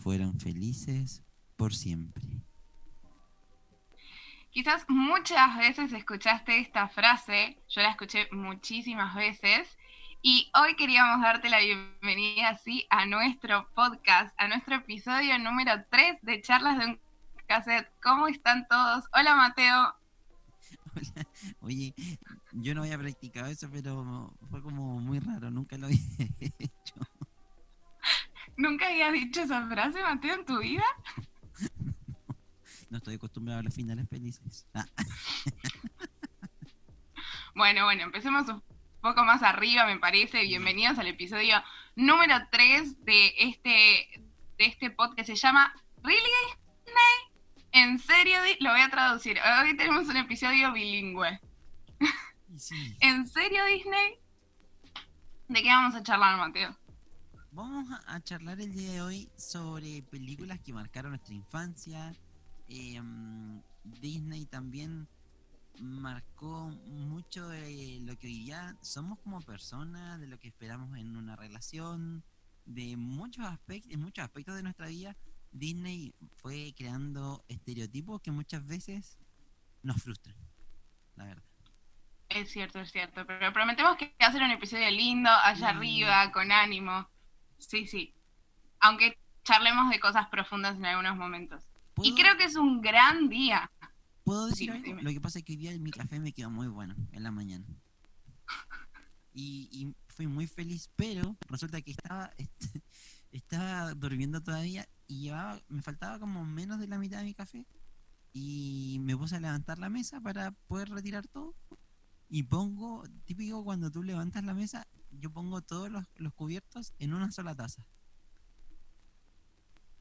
fueron felices por siempre. Quizás muchas veces escuchaste esta frase, yo la escuché muchísimas veces, y hoy queríamos darte la bienvenida así a nuestro podcast, a nuestro episodio número 3 de Charlas de un Cassette. ¿Cómo están todos? Hola Mateo. Hola. Oye, yo no había practicado eso, pero fue como muy raro, nunca lo había hecho. ¿Nunca habías dicho esa frase, Mateo, en tu vida? No estoy acostumbrado a los finales felices. Ah. Bueno, bueno, empecemos un poco más arriba, me parece. Bienvenidos al episodio número 3 de este, de este podcast que se llama ¿Really Disney? ¿En serio? Lo voy a traducir. Hoy tenemos un episodio bilingüe. Sí, ¿En serio, Disney? ¿De qué vamos a charlar, Mateo? Vamos a- charlar el día de hoy sobre películas que marcaron nuestra infancia. Eh, Disney también marcó mucho de lo que hoy ya somos como personas, de lo que esperamos en una relación, de muchos aspectos, en muchos aspectos de nuestra vida. Disney fue creando estereotipos que muchas veces nos frustran, la verdad. Es cierto, es cierto. Pero prometemos que va a ser un episodio lindo, allá Mm. arriba, con ánimo. Sí, sí. Aunque charlemos de cosas profundas en algunos momentos. Y ¿Puedo- creo que es un gran día. ¿Puedo decir Dime, algo? dime. Lo que pasa es que hoy día mi café me quedó muy bueno en la mañana. Y, y fui muy feliz, pero resulta que estaba, est- estaba durmiendo todavía y llevaba, me faltaba como menos de la mitad de mi café. Y me puse a levantar la mesa para poder retirar todo. Y pongo, típico cuando tú levantas la mesa, yo pongo todos los, los cubiertos en una sola taza.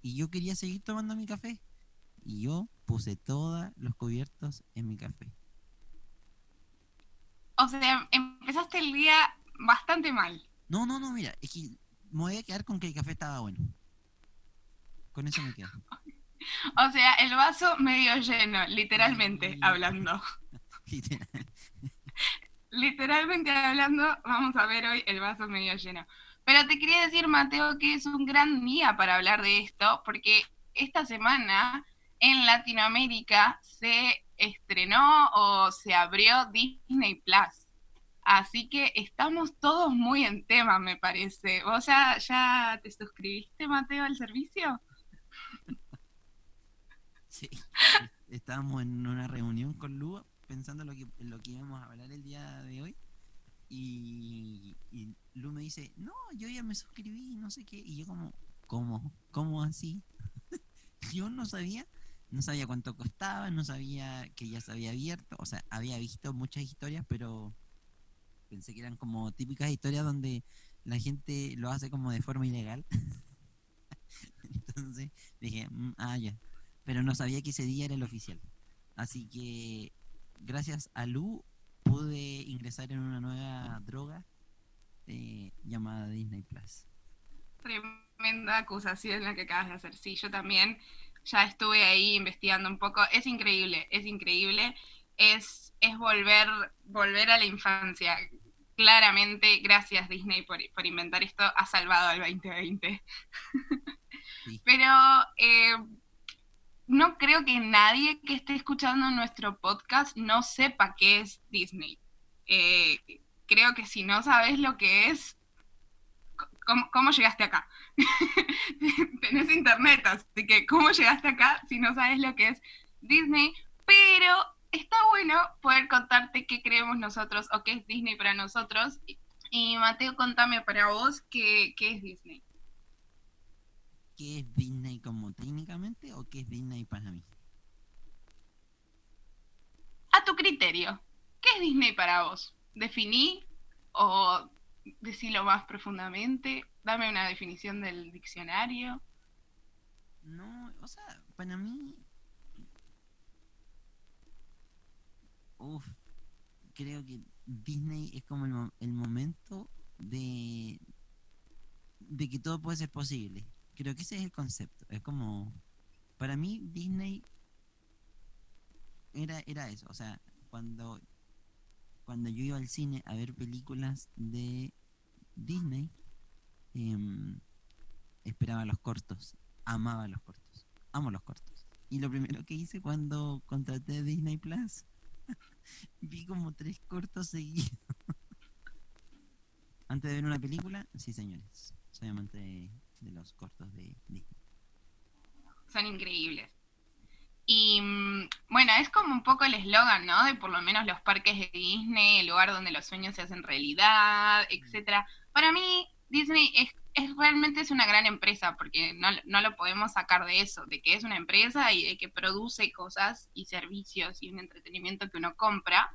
Y yo quería seguir tomando mi café. Y yo puse todos los cubiertos en mi café. O sea, empezaste el día bastante mal. No, no, no, mira, es que me voy a quedar con que el café estaba bueno. Con eso me quedo. O sea, el vaso medio lleno, literalmente hablando. Literal. Literalmente hablando, vamos a ver hoy el vaso medio lleno. Pero te quería decir, Mateo, que es un gran día para hablar de esto, porque esta semana en Latinoamérica se estrenó o se abrió Disney Plus. Así que estamos todos muy en tema, me parece. ¿Vos ya, ya te suscribiste, Mateo, al servicio? Sí. Estábamos en una reunión con Lu pensando lo que, lo que íbamos a hablar el día de hoy. Y, y Lu me dice, no, yo ya me suscribí, no sé qué. Y yo como, ¿cómo? ¿Cómo así? yo no sabía, no sabía cuánto costaba, no sabía que ya se había abierto. O sea, había visto muchas historias, pero pensé que eran como típicas historias donde la gente lo hace como de forma ilegal. Entonces dije, "Mm, ah, ya. Pero no sabía que ese día era el oficial. Así que gracias a Lu pude ingresar en una nueva droga eh, llamada Disney Plus. Tremenda acusación la que acabas de hacer. Sí, yo también ya estuve ahí investigando un poco. Es increíble, es increíble. Es, es volver, volver a la infancia. Claramente, gracias Disney por, por inventar esto, ha salvado al 2020. Sí. Pero eh, no creo que nadie que esté escuchando nuestro podcast no sepa qué es Disney. Eh, creo que si no sabes lo que es, ¿cómo, cómo llegaste acá? Tenés internet, así que ¿cómo llegaste acá si no sabes lo que es Disney? Pero está bueno poder contarte qué creemos nosotros o qué es Disney para nosotros. Y, Mateo, contame para vos qué, qué es Disney. ¿Qué es Disney como técnicamente o qué es Disney para mí? A tu criterio, ¿qué es Disney para vos? ¿Definí o decilo más profundamente? Dame una definición del diccionario. No, o sea, para mí. Uf, creo que Disney es como el, el momento de. de que todo puede ser posible. Creo que ese es el concepto. Es como. Para mí, Disney. Era, era eso. O sea, cuando. Cuando yo iba al cine a ver películas de Disney. em, esperaba los cortos amaba los cortos. Amo los cortos. Y lo primero que hice cuando contraté Disney Plus, vi como tres cortos seguidos. Antes de ver una película, sí señores, soy amante de, de los cortos de Disney. Son increíbles. Y mm, bueno, es como un poco el eslogan, ¿no? De por lo menos los parques de Disney, el lugar donde los sueños se hacen realidad, etcétera. Para mí, Disney es, es realmente es una gran empresa, porque no, no lo podemos sacar de eso, de que es una empresa y de que produce cosas y servicios y un entretenimiento que uno compra.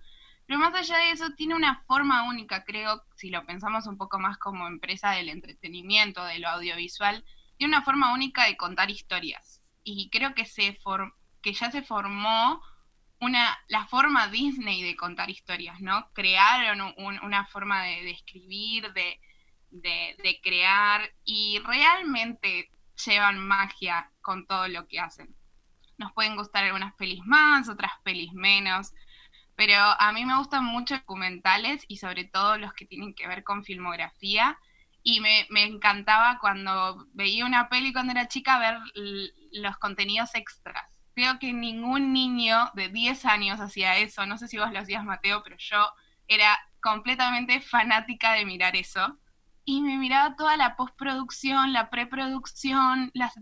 Pero más allá de eso, tiene una forma única, creo, si lo pensamos un poco más como empresa del entretenimiento, de lo audiovisual, tiene una forma única de contar historias. Y creo que se for- que ya se formó una, la forma Disney de contar historias, ¿no? Crearon un- una forma de, de escribir, de, de, de crear, y realmente llevan magia con todo lo que hacen. Nos pueden gustar algunas pelis más, otras pelis menos, pero a mí me gustan mucho documentales y sobre todo los que tienen que ver con filmografía. Y me, me encantaba cuando veía una peli cuando era chica ver los contenidos extras. Creo que ningún niño de 10 años hacía eso. No sé si vos lo hacías, Mateo, pero yo era completamente fanática de mirar eso. Y me miraba toda la postproducción, la preproducción, las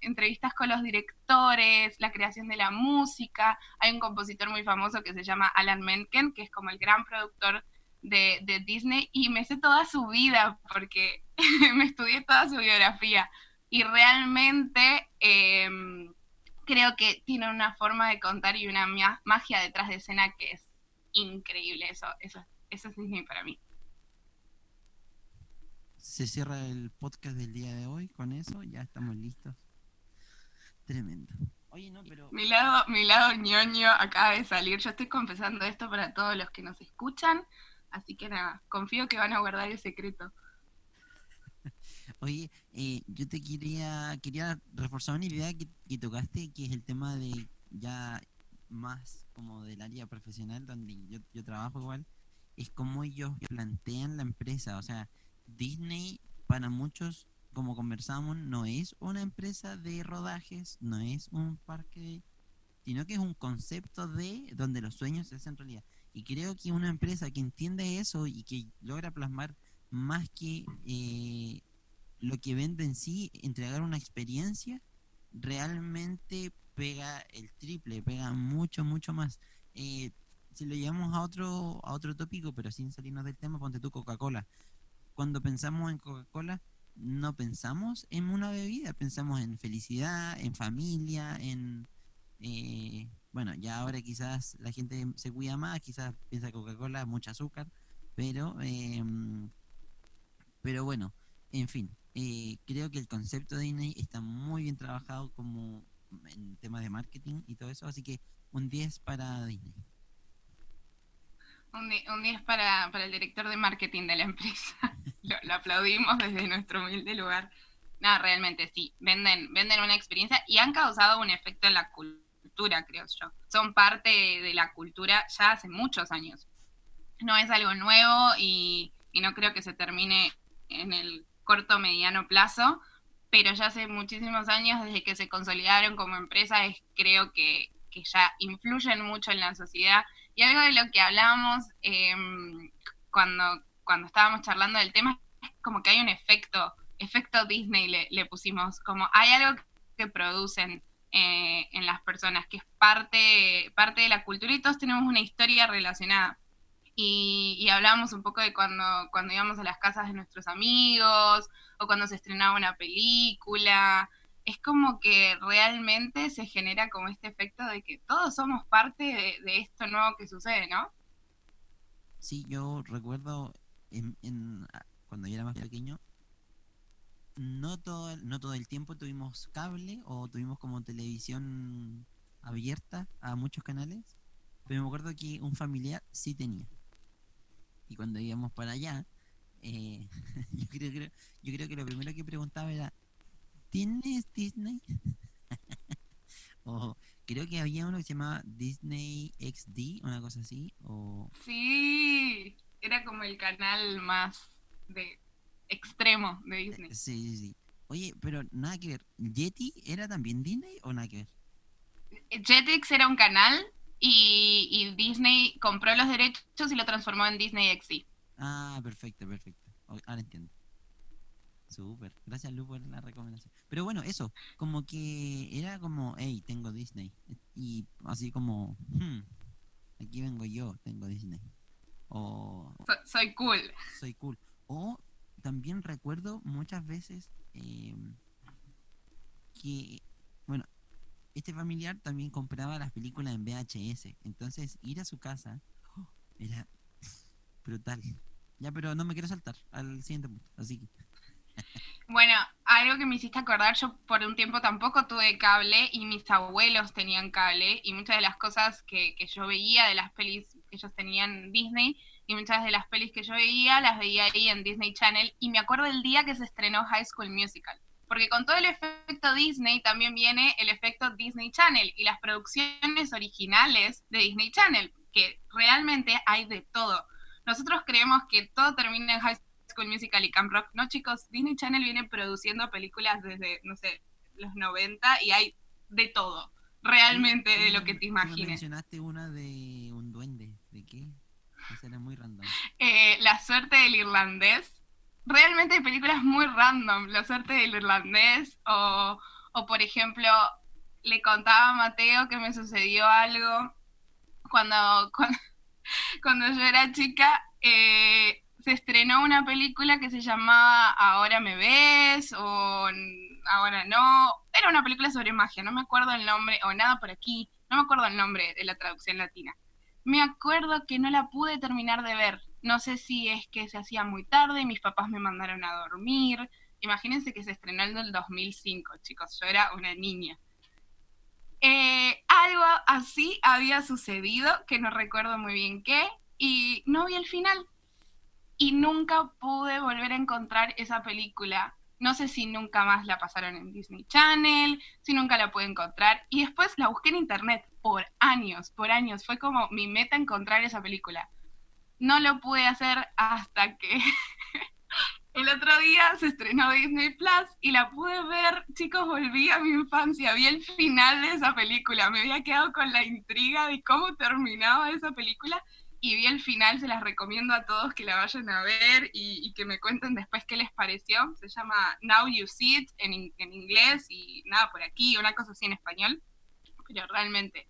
entrevistas con los directores, la creación de la música. Hay un compositor muy famoso que se llama Alan Menken, que es como el gran productor de, de Disney, y me sé toda su vida porque me estudié toda su biografía. Y realmente em, creo que tiene una forma de contar y una magia detrás de escena que es increíble. Eso, eso, eso es Disney para mí. Se cierra el podcast del día de hoy con eso, ya estamos listos. Tremendo. Oye, no, pero Mi lado, mi lado ñoño acaba de salir. Yo estoy confesando esto para todos los que nos escuchan. Así que nada, confío que van a guardar el secreto. Oye, eh, yo te quería, quería reforzar una idea que, que tocaste, que es el tema de ya más como del área profesional, donde yo, yo trabajo igual, es cómo ellos plantean la empresa. O sea, Disney para muchos, como conversamos, no es una empresa de rodajes, no es un parque, sino que es un concepto de donde los sueños se hacen realidad. Y creo que una empresa que entiende eso y que logra plasmar más que eh, lo que vende en sí, entregar una experiencia, realmente pega el triple, pega mucho, mucho más. Eh, si lo llevamos a otro, a otro tópico, pero sin salirnos del tema, ponte tú Coca-Cola. Cuando pensamos en Coca-Cola, no pensamos en una bebida, pensamos en felicidad, en familia, en... eh, bueno, ya ahora quizás la gente se cuida más, quizás piensa Coca-Cola, mucho azúcar, pero, em, pero bueno, en fin, eh, creo que el concepto de Disney está muy bien trabajado como en temas de marketing y todo eso, así que un 10 para Disney. Un, un 10 para, para el director de marketing de la empresa. lo, aplaudimos desde nuestro humilde lugar. No, realmente sí. Venden, venden una experiencia y han causado un efecto en la cultura, creo yo. Son parte de la cultura ya hace muchos años. No es algo nuevo y, y no creo que se termine en el corto mediano plazo, pero ya hace muchísimos años desde que se consolidaron como empresa, es, creo que, que ya influyen mucho en la sociedad. Y algo de lo que hablábamos eh, cuando, cuando estábamos charlando del tema es como que hay un efecto, efecto Disney le, le pusimos, como hay algo que producen eh, en las personas, que es parte, parte de la cultura y todos tenemos una historia relacionada. Y, y hablábamos un poco de cuando, cuando íbamos a las casas de nuestros amigos o cuando se estrenaba una película. Es como que realmente se genera como este efecto de que todos somos parte de, esto nuevo que sucede, ¿no? Sí, yo recuerdo en, en- a- cuando yo era más pequeño, no todo, el- no todo el tiempo tuvimos cable o tuvimos como televisión abierta a muchos canales, pero me acuerdo que un familiar sí tenía. Y cuando íbamos para allá, eh, yo, creo, creo- yo creo que lo primero que preguntaba era, ¿tienes Disney? o creo que había uno que se llamaba Disney XD, una cosa así, o Sí, era como el canal más de extremo de Disney. Sí, sí, sí. Oye, pero nada que ver. ¿Yeti era también Disney o nada que ver? Jetix era un canal y, y Disney compró los derechos y lo transformó en Disney XD. Ah, perfecto, perfecto. Ahora entiendo. Súper. Gracias, Lu, por la recomendación. Pero bueno, eso. Como que era como, hey, tengo Disney. Y así como, hmm, aquí vengo yo, tengo Disney. O So- soy cool. soy cool. O también recuerdo muchas veces eh, que, bueno, este familiar también compraba las películas en VHS. Entonces, ir a su casa oh, era brutal. Ya, pero no me quiero saltar al siguiente punto. Así que, Bueno, algo que me hiciste acordar, yo por un tiempo tampoco tuve cable y mis abuelos tenían cable y muchas de las cosas que, que yo veía de las pelis que ellos tenían en Disney y muchas de las pelis que yo veía las veía ahí en Disney Channel y me acuerdo el día que se estrenó High School Musical. Porque con todo el efecto Disney también viene el efecto Disney Channel y las producciones originales de Disney Channel, que realmente hay de todo. Nosotros creemos que todo termina en High School Musical y Camp Rock. No, chicos, Disney Channel viene produciendo películas desde, no sé, los 90 y hay de todo, realmente de lo que te imagines. mencionaste una de un duende. ¿De qué? Esa era muy random. Eh, la suerte del irlandés. Realmente hay películas muy random. La suerte del irlandés. O, o, por ejemplo, le contaba a Mateo que me sucedió algo cuando, cuando, cuando yo era chica. eh, se estrenó una película que se llamaba Ahora me ves o Ahora no. Era una película sobre magia, no me acuerdo el nombre, o nada por aquí, no me acuerdo el nombre de la traducción latina. Me acuerdo que no la pude terminar de ver. No sé si es que se hacía muy tarde, mis papás me mandaron a dormir. Imagínense que se estrenó en el 2005, chicos, yo era una niña. Eh, algo así había sucedido, que no recuerdo muy bien qué, y no vi el final. Y nunca pude volver a encontrar esa película. No sé si nunca más la pasaron en Disney Channel, si nunca la pude encontrar. Y después la busqué en internet por años, por años. Fue como mi meta encontrar esa película. No lo pude hacer hasta que el otro día se estrenó Disney Plus y la pude ver. Chicos, volví a mi infancia. Vi el final de esa película. Me había quedado con la intriga de cómo terminaba esa película y vi el final, se las recomiendo a todos que la vayan a ver y, y que me cuenten después qué les pareció. Se llama Now You See It en, en inglés y nada por aquí, una cosa así en español, pero realmente.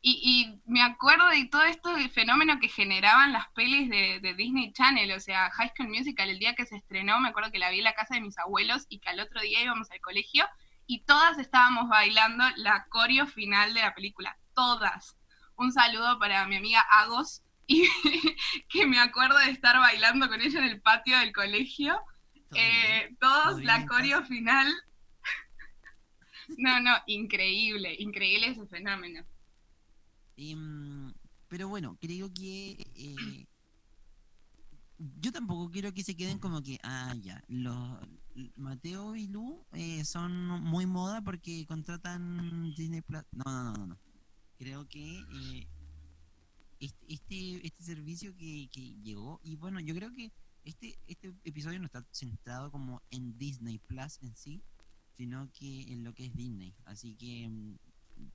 Y, y me acuerdo de todo esto de fenómeno que generaban las pelis de, de Disney Channel, o sea, High School Musical, el día que se estrenó, me acuerdo que la vi en la casa de mis abuelos y que al otro día íbamos al colegio y todas estábamos bailando la coreo final de la película, todas. Un saludo para mi amiga Agos, y que me acuerdo de estar bailando con ella en el patio del colegio. Eh, todos ¿Todo bien la coreo final. No, no, increíble, increíble ese fenómeno. Em, pero bueno, creo que eh, yo tampoco quiero que se queden como que, ah, ya, los Mateo y Lu eh, son muy moda porque contratan Disney Plus. No, no, no, no. no. Creo que eh, este, este, este servicio que, que llegó, y bueno, yo creo que este, este episodio no está centrado como en Disney Plus en sí, sino que en lo que es Disney. Así que mm,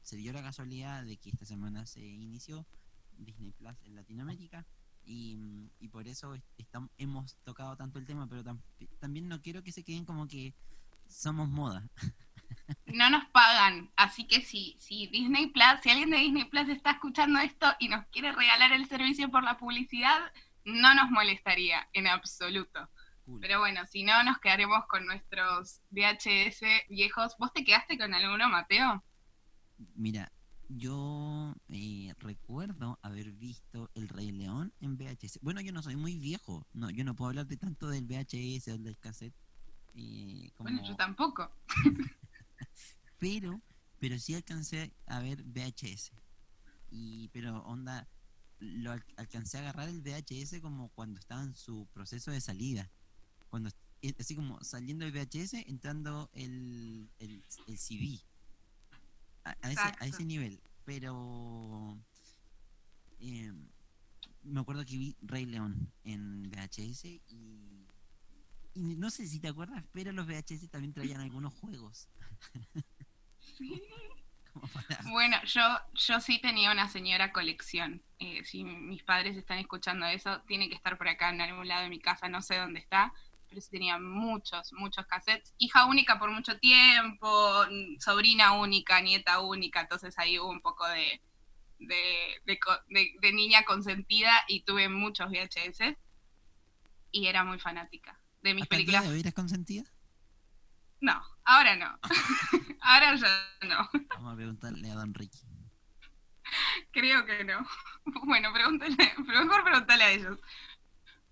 se dio la casualidad de que esta semana se inició Disney Plus en Latinoamérica y, mm, y por eso est- estam- hemos tocado tanto el tema, pero tam- también no quiero que se queden como que somos moda. No nos pagan, así que si, si Disney Plus, si alguien de Disney Plus está escuchando esto y nos quiere regalar el servicio por la publicidad, no nos molestaría en absoluto. Cool. Pero bueno, si no, nos quedaremos con nuestros VHS viejos. ¿Vos te quedaste con alguno, Mateo? Mira, yo eh, recuerdo haber visto El Rey León en VHS. Bueno, yo no soy muy viejo, no, yo no puedo hablar de tanto del VHS o del cassette. eh, como, Bueno, yo tampoco. pero, pero sí alcancé a ver VHS. Y, pero onda, lo al- alcancé a agarrar el VHS como cuando estaba en su proceso de salida. Cuando, eh, así como saliendo el VHS, entrando el, el, el CD. A, a ese, a ese nivel. Pero em, me acuerdo que vi Rey León en VHS y Y no sé si te acuerdas, pero los VHS también traían algunos juegos. Bueno, yo, yo sí tenía una señora colección. Eh, si mis padres están escuchando eso, tiene que estar por acá en algún lado de mi casa, no sé dónde está, pero sí tenía muchos, muchos cassettes. Hija única por mucho tiempo, sobrina única, nieta única, entonces ahí hubo un poco de, de, de co- de- de niña consentida y tuve muchos VHS y era muy fanática de mis ¿Hasta el día películas. de hoy eres consentida? No, ahora no. ahora ya no. Vamos a preguntarle a Don Ricky. Creo que no. Bueno, pregúntale, pero mejor preguntarle a ellos.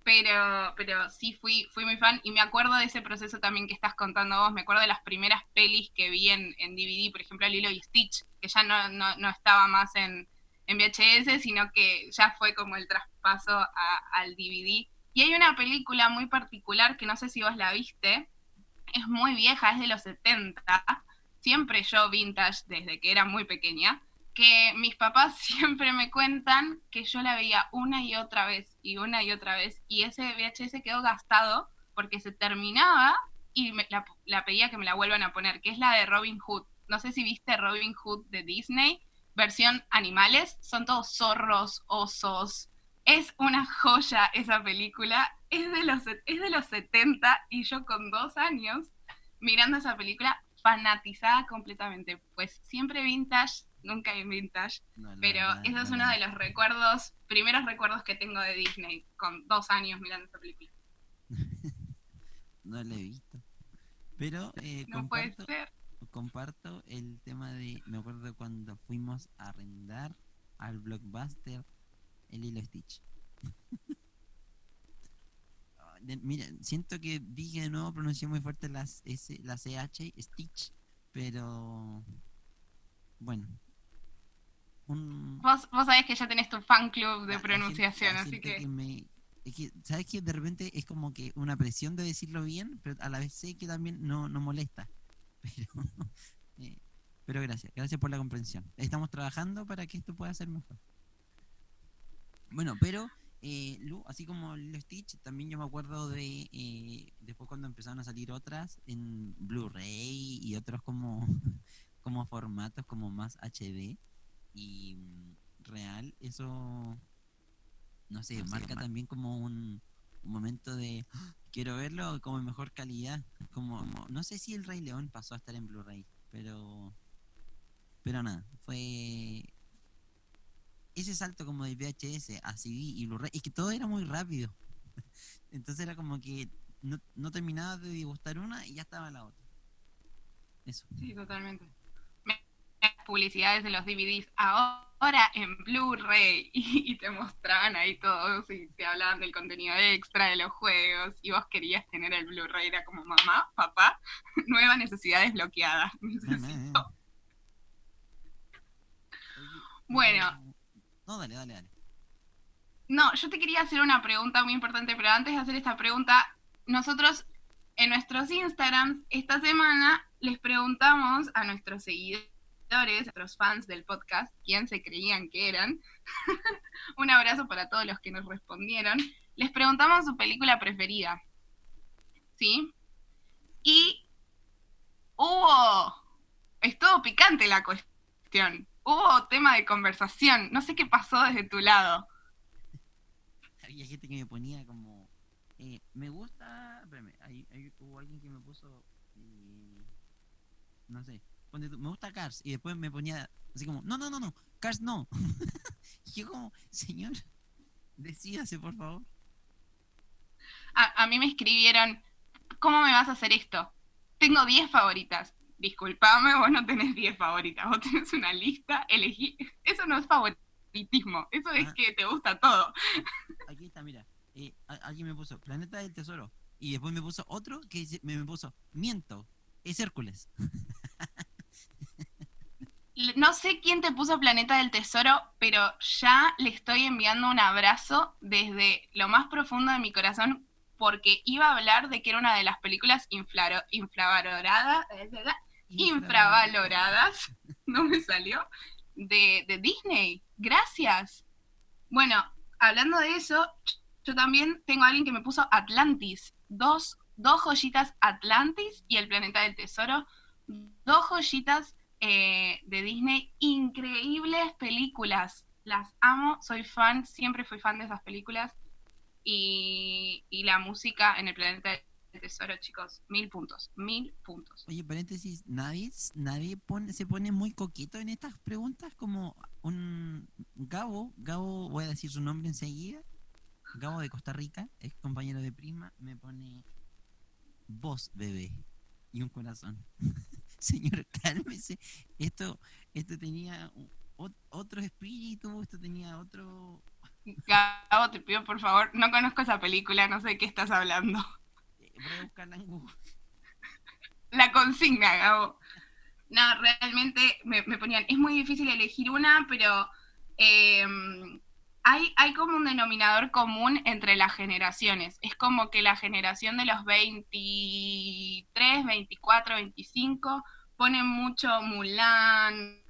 Pero, pero sí fui, fui muy fan y me acuerdo de ese proceso también que estás contando vos. Me acuerdo de las primeras pelis que vi en, en DVD, por ejemplo, Lilo y Stitch, que ya no, no, no estaba más en, en VHS, sino que ya fue como el traspaso a- al DVD. Y hay una película muy particular que no sé si vos la viste, es muy vieja, es de los 70, siempre yo vintage desde que era muy pequeña, que mis papás siempre me cuentan que yo la veía una y otra vez y una y otra vez y ese VHS quedó gastado porque se terminaba y me- la, la pedía que me la vuelvan a poner, que es la de Robin Hood. No sé si viste Robin Hood de Disney, versión animales, son todos zorros, osos. Es una joya esa película, es de los, es de los 70 y yo con dos años mirando esa película fanatizada completamente. Pues siempre vintage, nunca hay vintage, No, pero eso es no uno de los recuerdos, primeros recuerdos que tengo de Disney, con dos años mirando esa película. No la he visto. Pero eh, No puede comparto, ser. comparto el tema de. Me acuerdo cuando fuimos a arrendar al blockbuster el hilo Stitch. Ah, Mira, siento que dije de nuevo, pronuncié muy fuerte las S, la CH, Stitch, pero. Bueno. Un, Vos, vos sabés que ya tenés tu fan club de la pronunciación, gente- así gente que... me- es que, ¿sabes que De repente es como que una presión de decirlo bien, pero a la vez sé que también no, no molesta. Pero, eh, pero gracias, gracias por la comprensión. Estamos trabajando para que esto pueda ser mejor. Bueno, pero, eh, Lu, así como Lilo Stitch, también yo me acuerdo de eh, después cuando empezaron a salir otras en Blu-ray y otros como, como formatos como más HD y mm, real, eso no sé, No marca ma- también como un, un momento de "Ah, quiero verlo como en mejor calidad, como, como- no sé si el Rey León pasó a estar en Blu-ray, pero pero nada, fue ese salto como de VHS a CD y Blu-ray, es que todo era muy rápido. Entonces era como que no, no terminaba de degustar una y ya estaba la otra. Eso. Sí, totalmente. Me- Las publicidades de los DVDs ahora en Blu-ray y, y te mostraban ahí todo y te hablaban del contenido extra de los juegos y vos querías tener el Blu-ray, era como mamá, papá, nueva necesidad desbloqueada. Necesito. Bueno. No, dale, dale, dale. No, yo te quería hacer una pregunta muy importante, pero antes de hacer esta pregunta, nosotros en nuestros Instagrams esta semana les preguntamos a nuestros seguidores, a nuestros fans del podcast, quién se creían que eran. Un abrazo para todos los que nos respondieron. Les preguntamos su película preferida. ¿Sí? Y hubo... Estuvo picante la cuestión. Hubo tema de conversación. No sé qué pasó desde tu lado. Había gente que me ponía como. eh, me gusta. Espérame, hay- hay- hubo alguien que me puso. eh, no sé. me gusta Cars. Y después me ponía así como: No, no, no, no. Cars no. y yo, como, señor, decídase, por favor. a, a mí me escribieron, ¿cómo me vas a hacer esto? Tengo 10 favoritas. Disculpame, vos no tenés 10 favoritas, vos tenés una lista, elegí. Eso no es favoritismo, eso es Ah. que te gusta todo. Aquí está, mira. eh, alguien me puso Planeta del Tesoro. Y después me puso otro que me, me puso Miento. Es Hércules. No sé quién te puso Planeta del Tesoro, pero ya le estoy enviando un abrazo desde lo más profundo de mi corazón, porque iba a hablar de que era una de las películas inflaro- infravaloradas, no me salió, de, de Disney. Gracias. Bueno, hablando de eso, yo también tengo a alguien que me puso Atlantis. Dos dos joyitas Atlantis y El Planeta del Tesoro, dos joyitas eh, de Disney, increíbles películas, las amo, soy fan, siempre fui fan de esas películas y, y la música en El Planeta Tesoro, chicos, mil puntos, mil puntos. Oye, paréntesis, nadie, nadie pone, se pone muy coqueto en estas preguntas, como un Gabo, Gabo, voy a decir su nombre enseguida, Gabo de Costa Rica, es compañero de prima, me pone vos, bebé, y un corazón. Señor, cálmese, esto, esto tenía otro espíritu, esto tenía otro... Gabo, te pido por favor, no conozco esa película, no sé de qué estás hablando. La consigna, Gabo. No, realmente me, ponían, es muy difícil elegir una, pero em, hay, hay como un denominador común entre las generaciones. Es como que la generación de los 23, 24, 25 ponen mucho Mulan,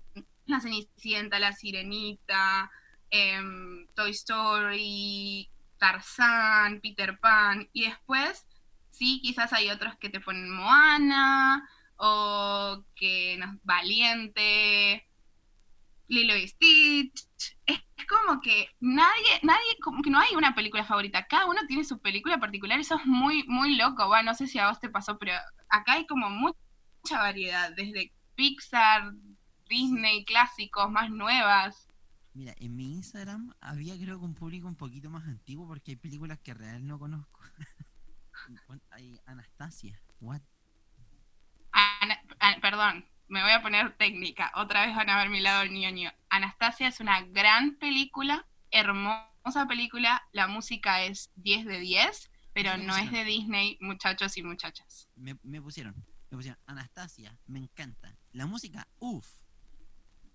La Cenicienta, La Sirenita, em, Toy Story, Tarzán, Peter Pan, y después sí, quizás hay otros que te ponen Moana o que no, Valiente, Lilo y Stitch. Es, como que nadie, nadie, como que no hay una película favorita. Cada uno tiene su película particular. Eso es muy, muy loco. Bueno, no sé si a vos te pasó, pero acá hay como mucha variedad. Desde Pixar, Disney, clásicos, más nuevas. Mira, en mi Instagram había creo que un público un poquito más antiguo porque hay películas que real no conozco. Anastasia. What? perdón, me voy a poner técnica. Otra vez van a ver mi lado ñoño. Anastasia es una gran película, hermosa película. La música es 10 de 10, pero no es de Disney, muchachos y muchachas. Me, pusieron, me pusieron Anastasia, me encanta. La música, uff.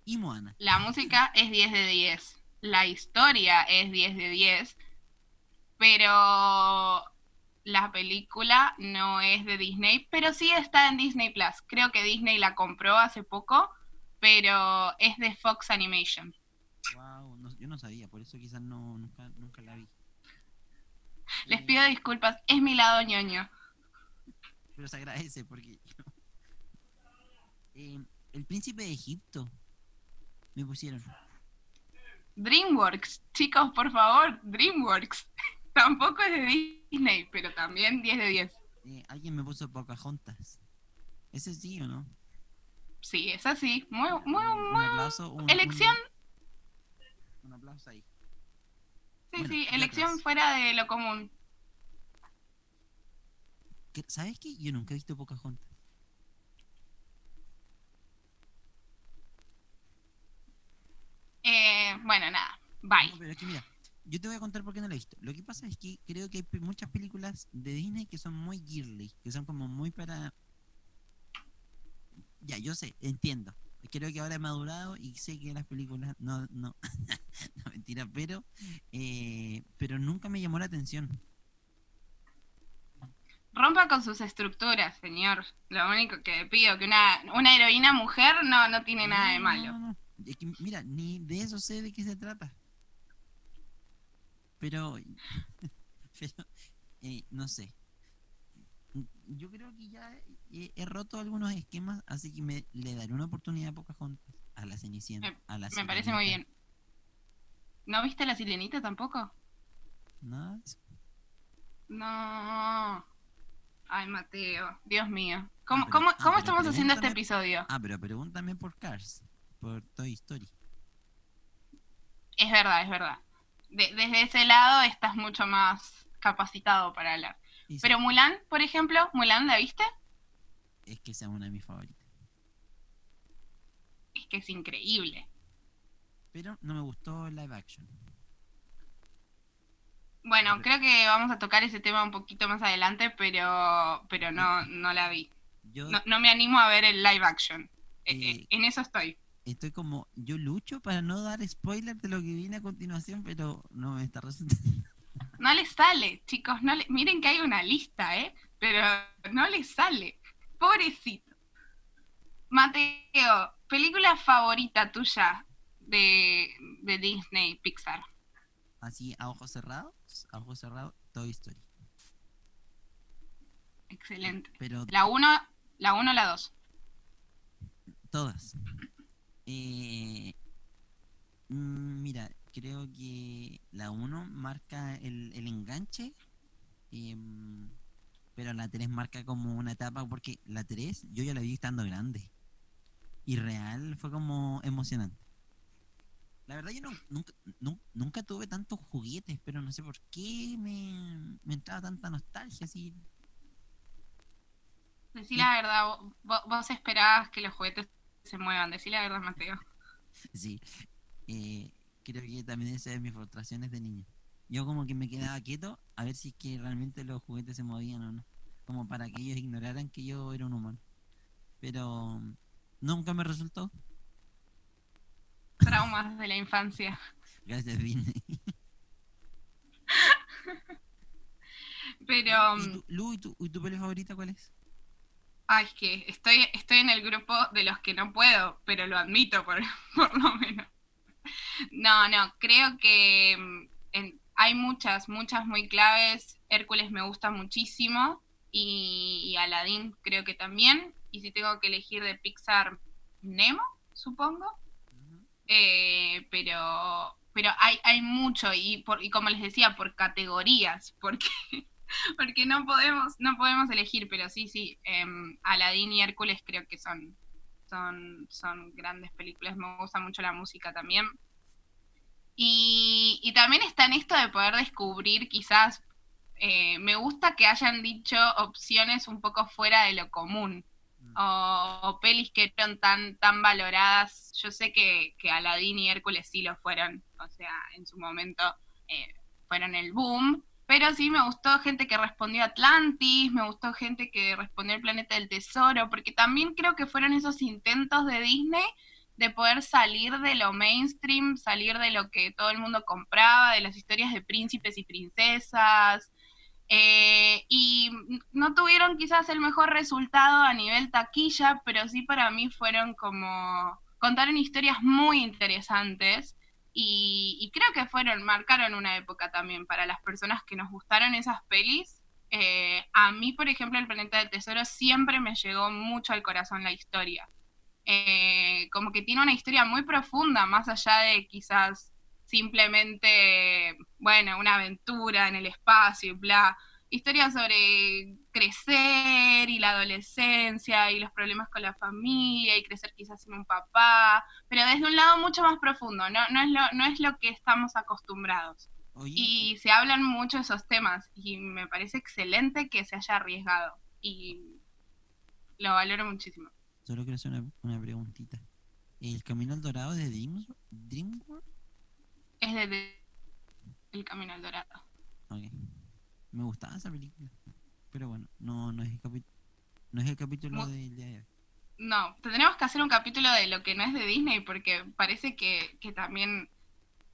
Y Moana. La música es 10 de 10. La historia es 10 de 10. Pero la película no es de Disney, pero sí está en Disney Plus. Creo que Disney la compró hace poco, pero es de Fox Animation. Wow, yo no sabía, por eso quizás no, nunca, nunca la vi. Les pido disculpas, es mi lado ñoño. Pero se agradece porque... Eh, el príncipe de Egipto. Me pusieron. DreamWorks, chicos, por favor, DreamWorks. Tampoco es de Disney, pero también 10 de 10. Eh, alguien me puso Pocahontas. ¿Ese sí o no? Sí, es así. Muy, muy, muy. Un elección. Un, aplauso ahí. Sí, sí, elección fuera de lo común. ¿Sabes qué? Yo nunca he visto Pocahontas. Eh, bueno, nada. Bye. pero es que mira, yo te voy a contar por qué no la he visto. Lo que pasa es que creo que hay muchas películas de Disney que son muy girly, que son como muy para... Ya, yo sé, entiendo. Creo que ahora he madurado y sé que las películas no, no, no mentira, pero, eh, pero nunca me llamó la atención. Rompa con sus estructuras, señor. Lo único que pido, que una, una heroína mujer no, no tiene nada de malo. Es que, mira, ni de eso sé de qué se trata. Pero, eh, no sé. Yo creo que ya he, roto algunos esquemas, así que me le daré una oportunidad a Pocahontas, a la Cenicienta, me, a la Me parece muy bien. ¿No viste la Sirenita tampoco? No. No. Ay, Mateo, Dios mío. ¿Cómo, cómo, ah, cómo estamos haciendo este episodio? Ah, pero pregúntame por Cars, por Toy Story. Es verdad, es verdad desde ese lado estás mucho más capacitado para hablar. Pero Mulan, por ejemplo, Mulan, ¿la viste? Es que sea una de mis favoritas. Es que es increíble. Pero no me gustó live action. Bueno, creo que vamos a tocar ese tema un poquito más adelante, pero, pero no, no la vi. no, me animo a ver el live action. Eh, eh, en eso estoy estoy como, yo lucho para no dar spoiler de lo que viene a continuación, pero no me está resultando. No le sale, chicos, no le, miren que hay una lista, ¿eh? Pero no le sale. Pobrecito. Mateo, película favorita tuya de, de Disney Pixar. Así, a ojos cerrados, a ojos cerrados, Toy Story. Excelente. Pero La 1, la 1, la 2. todas. Mm, mira, creo que la 1 marca el, el enganche, em, pero la 3 marca como una etapa, porque la 3 yo ya la vi estando grande. Y real fue como emocionante. La verdad yo nunca, nu- nunca tuve tantos juguetes, pero no sé por qué me, entraba tanta nostalgia así. Decí la verdad, vo- vos, vos esperabas que los juguetes se muevan. Decí la verdad, Mateo. Sí, eh, creo que también esa es mis frustraciones de niño. Yo como que me quedaba quieto a ver si es que realmente los juguetes se movían o no. Como para que ellos ignoraran que yo era un humano. Pero mm, nunca me resultó. Traumas de la infancia. Gracias, Disney. Pero, ¿Y mm, tú, Lu, ¿y tu, y tu peli favorita cuál es? Ay, es que estoy, estoy en el grupo de los que no puedo, pero lo admito por, por lo menos. No, no, creo que mm, en- hay muchas, muchas muy claves. Hércules me gusta muchísimo y, y Aladdin creo que también. Y si tengo que elegir de Pixar, Nemo, supongo. Eh, pero pero hay, hay mucho y, por, y como les decía, por categorías, porque, porque no, podemos, no podemos elegir, pero sí, sí, em, Aladdin y Hércules creo que son, son, son grandes películas, me gusta mucho la música también. Y, y también está en esto de poder descubrir quizás, eh, me gusta que hayan dicho opciones un poco fuera de lo común Mm. o, o pelis que fueron tan, tan valoradas. Yo sé que, que Aladdin y Hércules sí lo fueron, o sea, en su momento eh, fueron el boom, pero sí me gustó gente que respondió Atlantis, me gustó gente que respondió el planeta del tesoro, porque también creo que fueron esos intentos de Disney de poder salir de lo mainstream, salir de lo que todo el mundo compraba, de las historias de príncipes y princesas, eh, y no tuvieron quizás el mejor resultado a nivel taquilla, pero sí para mí fueron como contaron historias muy interesantes y, creo que fueron, marcaron una época también para las personas que nos gustaron esas pelis. Eh, a mí, por ejemplo, El Planeta del Tesoro siempre me llegó mucho al corazón la historia. Eh, como que tiene una historia muy profunda, más allá de quizás simplemente, bueno, una aventura en el espacio y bla. Historia sobre crecer y la adolescencia y los problemas con la familia y crecer quizás sin un papá, pero desde un lado mucho más profundo, no, no, es, lo, no es lo que estamos acostumbrados. Oye, Y se hablan mucho esos temas y me parece excelente que se haya arriesgado y lo valoro muchísimo. solo quiero hacer una, una preguntita. ¿El Camino al Dorado de DreamWorks? Es de, de- El Camino al Dorado. Ok. Me gustaba esa película. Pero bueno, no, no es el capítulo. No es el capítulo Mu- del día de hoy. No, tendremos que hacer un capítulo de lo que no es de Disney porque parece que, que también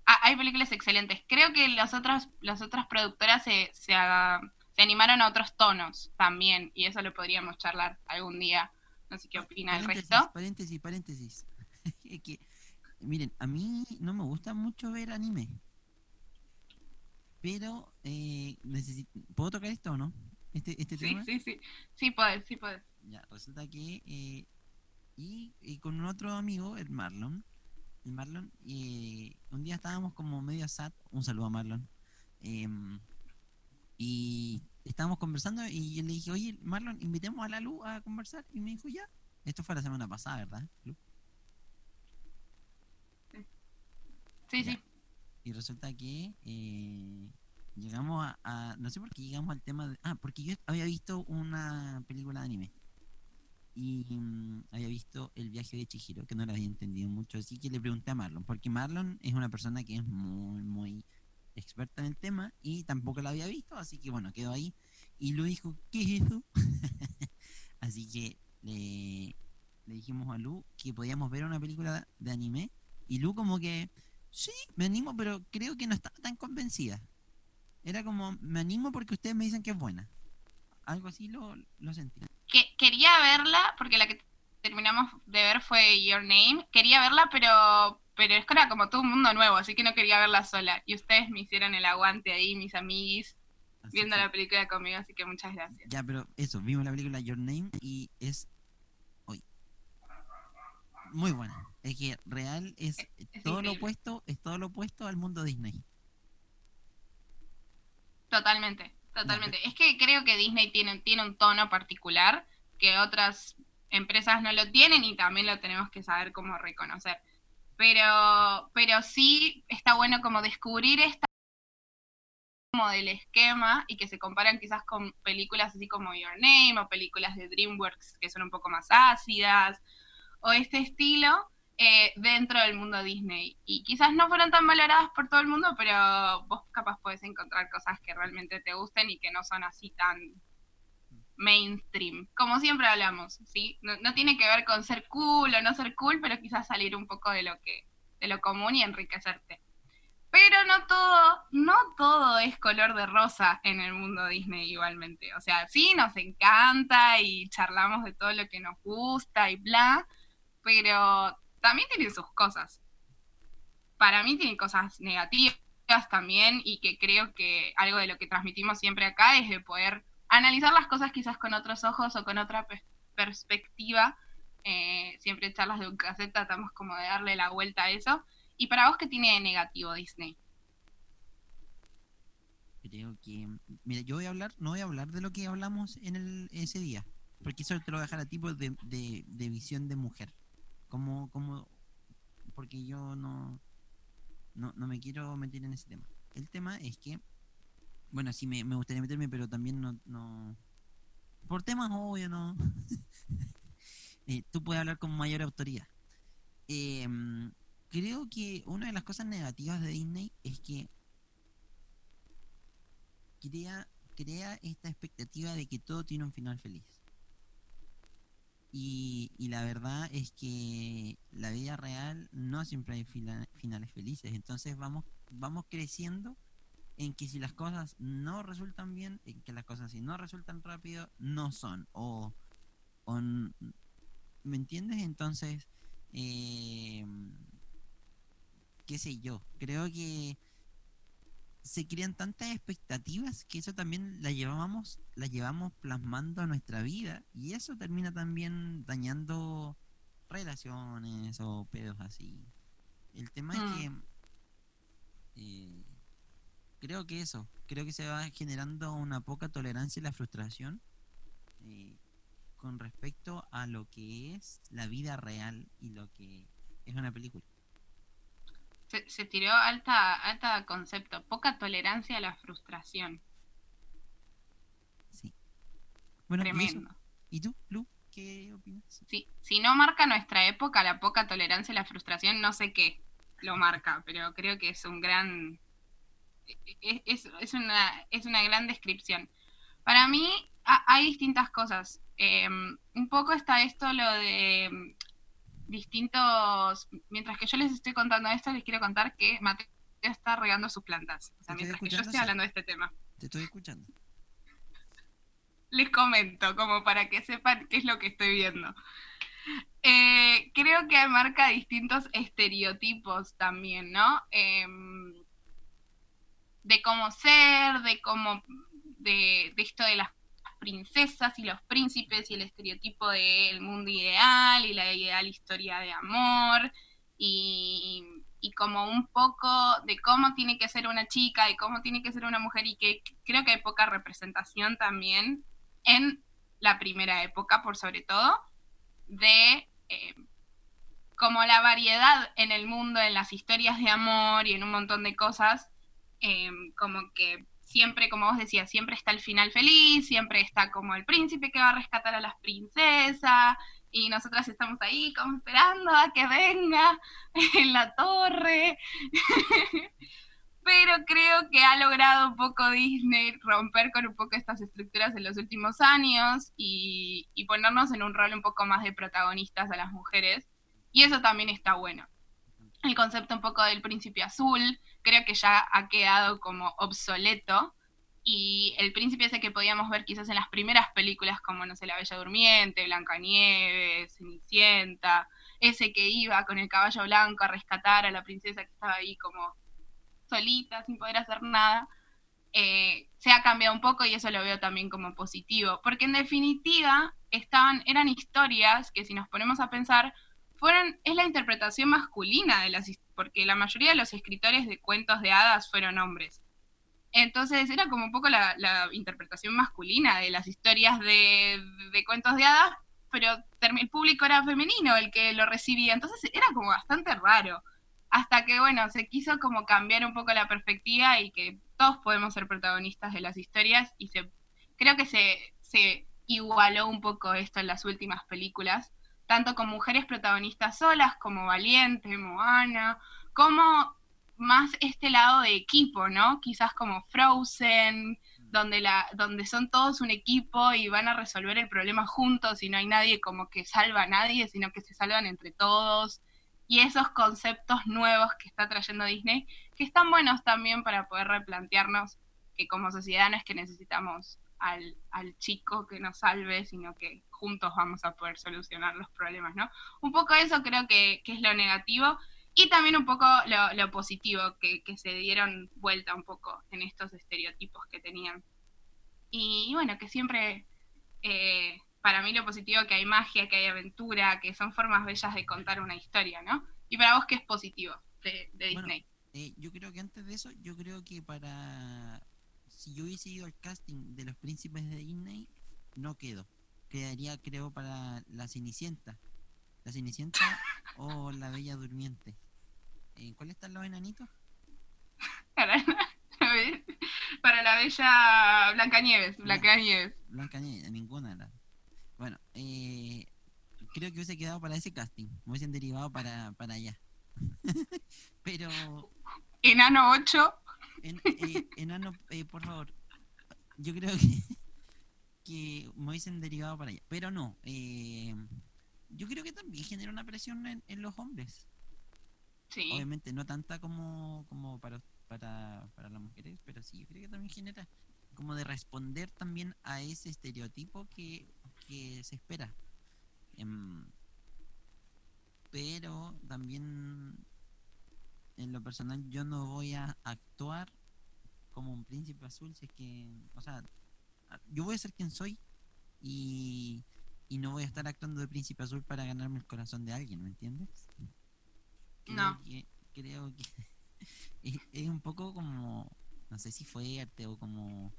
ah, hay películas excelentes. Creo que las otras, las otras productoras se, se, haga- se animaron a otros tonos también y eso lo podríamos charlar algún día. No sé qué opina el resto. paréntesis, paréntesis. Que, miren, a mí no me gusta mucho ver anime. Pero, eh, ¿puedo tocar esto o no? Este, este Sí, tema. sí, sí. Sí, puedes, sí, puedes. Ya, resulta que. eh, y, y con un otro amigo, el Marlon. El Marlon, eh, un día estábamos como medio sad. Un saludo a Marlon. em, y estábamos conversando y yo le dije, oye, Marlon, invitemos a la Lu a conversar. Y me dijo, ya. Esto fue la semana pasada, ¿verdad? Lu? Sí, Ya. sí. Y resulta que eh, llegamos a, No sé por qué llegamos al tema de. Ah, porque yo había visto una película de anime. Y mm, había visto El viaje de Chihiro, que no la había entendido mucho. Así que le pregunté a Marlon, porque Marlon es una persona que es muy, muy experta en el tema y tampoco la había visto. Así que bueno, quedó ahí. Y Lu dijo, ¿qué es eso? así que le, le dijimos a Lu que podíamos ver una película de anime. Y Lu, como que Sí, me animo, pero creo que no estaba tan convencida. Era como, me animo porque ustedes me dicen que es buena. Algo así lo, lo sentí. Que, quería verla, porque la que terminamos de ver fue Your Name. Quería verla, pero pero es que era como todo un mundo nuevo, así que no quería verla sola. Y ustedes me hicieron el aguante ahí, mis amiguis, Así viendo que- la película conmigo, así que muchas gracias. Ya, pero eso, vimos la película Your Name y es hoy. Muy buena. Es que real es, es todo lo opuesto, es todo lo opuesto al mundo Disney. Totalmente, totalmente. Es que creo que Disney tiene, tiene un tono particular que otras empresas no lo tienen y también lo tenemos que saber cómo reconocer. Pero, pero sí está bueno como descubrir esta como del esquema y que se comparan quizás con películas así como Your Name o películas de DreamWorks que son un poco más ácidas o este estilo eh, dentro del mundo Disney. Y quizás no fueron tan valoradas por todo el mundo, pero vos capaz podés encontrar cosas que realmente te gusten y que no son así tan mainstream. Como siempre hablamos, ¿sí? No, no tiene que ver con ser cool o no ser cool, pero quizás salir un poco de lo que de lo común y enriquecerte. Pero no todo, no todo es color de rosa en el mundo Disney igualmente. O sea, sí nos encanta y charlamos de todo lo que nos gusta y bla, pero también tiene sus cosas. Para mí tiene cosas negativas también y que creo que algo de lo que transmitimos siempre acá es de poder analizar las cosas quizás con otros ojos o con otra pe- perspectiva. Eh, siempre charlas de un cassette tratamos como de darle la vuelta a eso. ¿Y para vos qué tiene de negativo Disney? Creo que. Mira, yo voy a hablar, no voy a hablar de lo que hablamos en el, ese día. Porque eso te lo voy a dejar a tipo de, de, de visión de mujer. Como, como. Porque yo no, no. No me quiero meter en ese tema. El tema es que. Bueno, sí me, me gustaría meterme, pero también no. no por temas obvios, no. Eh, tú puedes hablar con mayor autoridad. Em, creo que una de las cosas negativas de Disney es que crea, crea esta expectativa de que todo tiene un final feliz. Y, y la verdad es que la vida real no siempre hay finales felices. Entonces vamos, vamos creciendo en que si las cosas no resultan bien, en que las cosas si no resultan rápido, no son. O, o ¿me entiendes? Entonces, eh, qué sé yo, creo que se crean tantas expectativas que eso también la llevamos, la llevamos plasmando a nuestra vida y eso termina también dañando relaciones o pedos así. El tema es Mm. que eh, creo que eso, creo que se va generando una poca tolerancia y la frustración eh, con respecto a lo que es la vida real y lo que es una película. Se, se tiró alta, alta concepto, poca tolerancia a la frustración. Sí. Bueno. Tremendo. ¿Y tú, Lu? ¿Qué opinas? Sí, si no marca nuestra época la poca tolerancia a la frustración, no sé qué lo marca, pero creo que es un gran. Es, es- es una, es una gran descripción. Para mí ha- hay distintas cosas. Eh, un poco está esto lo de distintos. Mientras que yo les estoy contando esto, les quiero contar que Mateo está regando sus plantas. O sea, mientras que yo estoy hablando de este tema. Te estoy escuchando. les comento, como para que sepan qué es lo que estoy viendo. Eh, creo que marca distintos estereotipos también, ¿no? Em, de cómo ser, de cómo, de, de esto de las princesas y los príncipes y el estereotipo del mundo ideal y la ideal historia de amor y, como un poco de cómo tiene que ser una chica y cómo tiene que ser una mujer y que creo que hay poca representación también en la primera época, por sobre todo, de eh, como la variedad en el mundo, en las historias de amor y en un montón de cosas, eh, como que siempre, como vos decías, siempre está el final feliz, siempre está como el príncipe que va a rescatar a las princesas, y nosotras estamos ahí como esperando a que venga en la torre. Pero creo que ha logrado un poco Disney romper con un poco estas estructuras en los últimos años y, y ponernos en un rol un poco más de protagonistas a las mujeres. Y eso también está bueno. El concepto un poco del príncipe azul, creo que ya ha quedado como obsoleto. Y el príncipe ese que podíamos ver quizás en las primeras películas, como, no sé, La Bella Durmiente, Blancanieves, Cenicienta, ese que iba con el caballo blanco a rescatar a la princesa que estaba ahí como solita, sin poder hacer nada. eh, se ha cambiado un poco y eso lo veo también como positivo, porque en definitiva estaban, eran historias que si nos ponemos a pensar, fueron, es la interpretación masculina de las porque la mayoría de los escritores de cuentos de hadas fueron hombres. Entonces era como un poco la, interpretación masculina de las historias de, de cuentos de hadas, pero el público era femenino el que lo recibía, entonces era como bastante raro. Hasta que, bueno, se quiso como cambiar un poco la perspectiva y que todos podemos ser protagonistas de las historias y se, creo que se, se igualó un poco esto en las últimas películas, tanto con mujeres protagonistas solas como Valiente, Moana, como más este lado de equipo, ¿no? Quizás como Frozen, donde, la, donde son todos un equipo y van a resolver el problema juntos y no hay nadie como que salva a nadie, sino que se salvan entre todos. Y esos conceptos nuevos que está trayendo Disney, que están buenos también para poder replantearnos que como sociedad no es que necesitamos al, chico que nos salve, sino que juntos vamos a poder solucionar los problemas, ¿no? Un poco eso creo que, que es lo negativo y también un poco lo, positivo, que, se dieron vuelta un poco en estos estereotipos que tenían. Y, bueno, que siempre, eh, para mí lo positivo que hay magia, que hay aventura, que son formas bellas de contar una historia, ¿no? Y para vos, ¿qué es positivo de, Disney? Eh, yo creo que antes de eso, yo creo que para... Si yo hubiese ido al casting de los príncipes de Disney, no quedo. Quedaría, creo, para la Cenicienta. La Cenicienta o la Bella Durmiente. ¿En cuál están los enanitos? Para la, para la Bella Blancanieves. Blancanieves. Blancanieves, ninguna. La... Bueno, eh, creo que hubiese quedado para ese casting. Me hubiesen derivado para, para allá. Pero. Enano 8. Eh, enano, eh, por favor. Yo creo que, que me hubiesen derivado para allá. Pero no. Eh, yo creo que también genera una presión en, los hombres. Sí. Obviamente no tanta como, como para, para, para las mujeres, pero sí, yo creo que también genera como de responder también a ese estereotipo que, se espera. Em, pero también en lo personal yo no voy a actuar como un príncipe azul si es que, o sea, yo voy a ser quien soy y y no voy a estar actuando de príncipe azul para ganarme el corazón de alguien, ¿me entiendes? no. creo que es, un poco como, no sé si fue arte o como,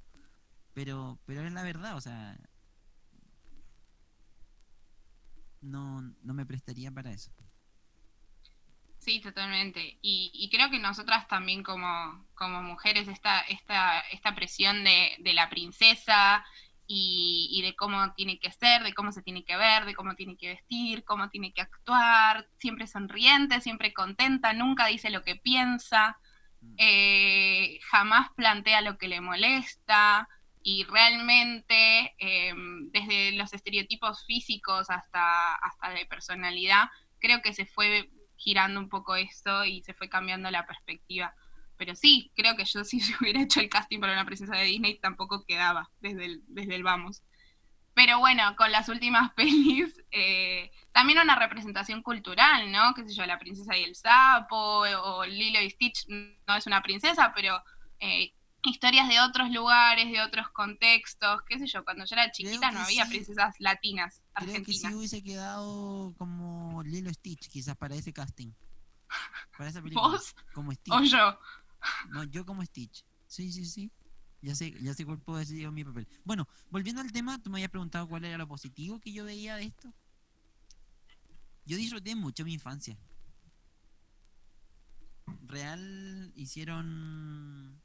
pero, pero es la verdad, o sea, no, no me prestaría para eso. Sí, totalmente. Y, y, creo que nosotras también como, como mujeres, esta, esta, esta presión de, de la princesa y, de cómo tiene que ser, de cómo se tiene que ver, de cómo tiene que vestir, cómo tiene que actuar, siempre sonriente, siempre contenta, nunca dice lo que piensa, mm. eh, jamás plantea lo que le molesta y realmente em, desde los estereotipos físicos hasta, hasta de personalidad, creo que se fue girando un poco esto y se fue cambiando la perspectiva. Pero sí, creo que yo si hubiera hecho el casting para una princesa de Disney tampoco quedaba desde el, desde el vamos. Pero bueno, con las últimas pelis, eh, también una representación cultural, ¿no? Qué sé yo, La princesa y el sapo, o Lilo y Stitch no es una princesa, pero eh, historias de otros lugares, de otros contextos, qué sé yo, cuando yo era chiquita no había princesas latinas argentinas. Creo que sí hubiese quedado como Lilo Stitch, quizás para ese casting. Para esa película. ¿Vos? Como Stitch. O yo. No, yo como Stitch. Sí, sí, sí. Ya sé, ya sé cuál puedo decir mi papel. Bueno, volviendo al tema, tú me habías preguntado cuál era lo positivo que yo veía de esto. Yo disfruté mucho mi infancia. Real hicieron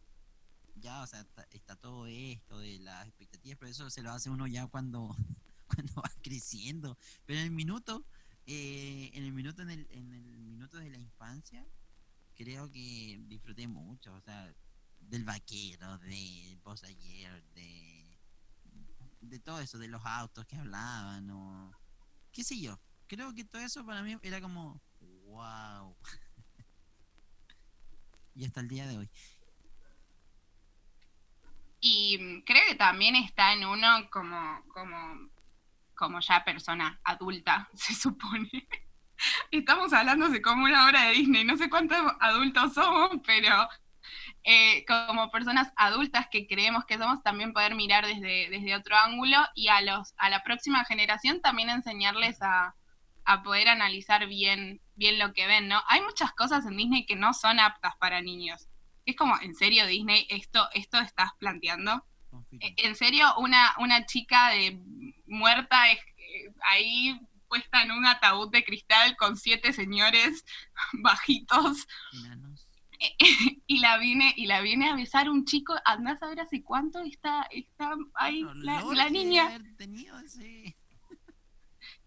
ya, o sea, está, todo esto de las expectativas, pero eso se lo hace uno ya cuando, cuando va creciendo. Pero en el minuto, eh, en el minuto, en el, en el minuto de la infancia, creo que disfruté mucho, o sea, del vaquero, de Buzz ayer, de, de todo eso, de los autos que hablaban, o qué sé yo. Creo que todo eso para mí era como, wow. y hasta el día de hoy. Y creo que también está en uno como, como, como ya persona adulta, se supone. Estamos hablando de como una hora de Disney, no sé cuántos adultos somos, pero eh, como personas adultas que creemos que somos, también poder mirar desde, desde otro ángulo y a, los, a la próxima generación también enseñarles a, poder analizar bien, bien lo que ven, ¿no? Hay muchas cosas en Disney que no son aptas para niños. Es como, ¿en serio Disney esto, esto estás planteando? ¿En serio una, una chica de muerta es, eh, ahí puesta en un ataúd de cristal con siete señores bajitos? y la vine y la viene a besar un chico, andás a ver hace cuánto está, está ahí la, niña.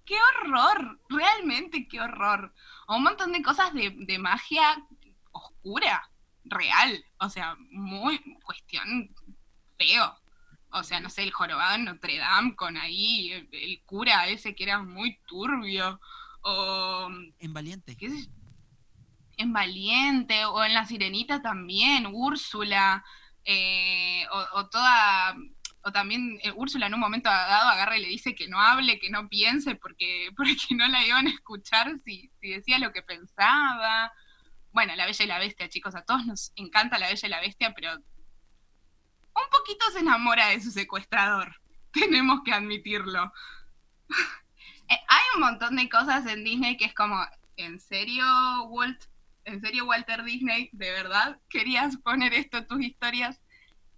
Qué horror, realmente qué horror. O un montón de cosas de, magia oscura, real, o sea, muy cuestión feo. O sea, no sé, el jorobado en Notre Dame con ahí el, cura ese que era muy turbio. O. En Valiente. ¿qué en Valiente o en La Sirenita también, Úrsula, eh, o, toda, o también eh, Úrsula en un momento dado agarra y le dice que no hable, que no piense, porque, porque no la iban a escuchar si, si decía lo que pensaba. Bueno, La Bella y la Bestia, chicos, a todos nos encanta La Bella y la Bestia, pero un poquito se enamora de su secuestrador, tenemos que admitirlo. Eh, hay un montón de cosas en Disney que es como, ¿en serio, Walt? ¿en serio Walter Disney, de verdad querías poner esto en tus historias?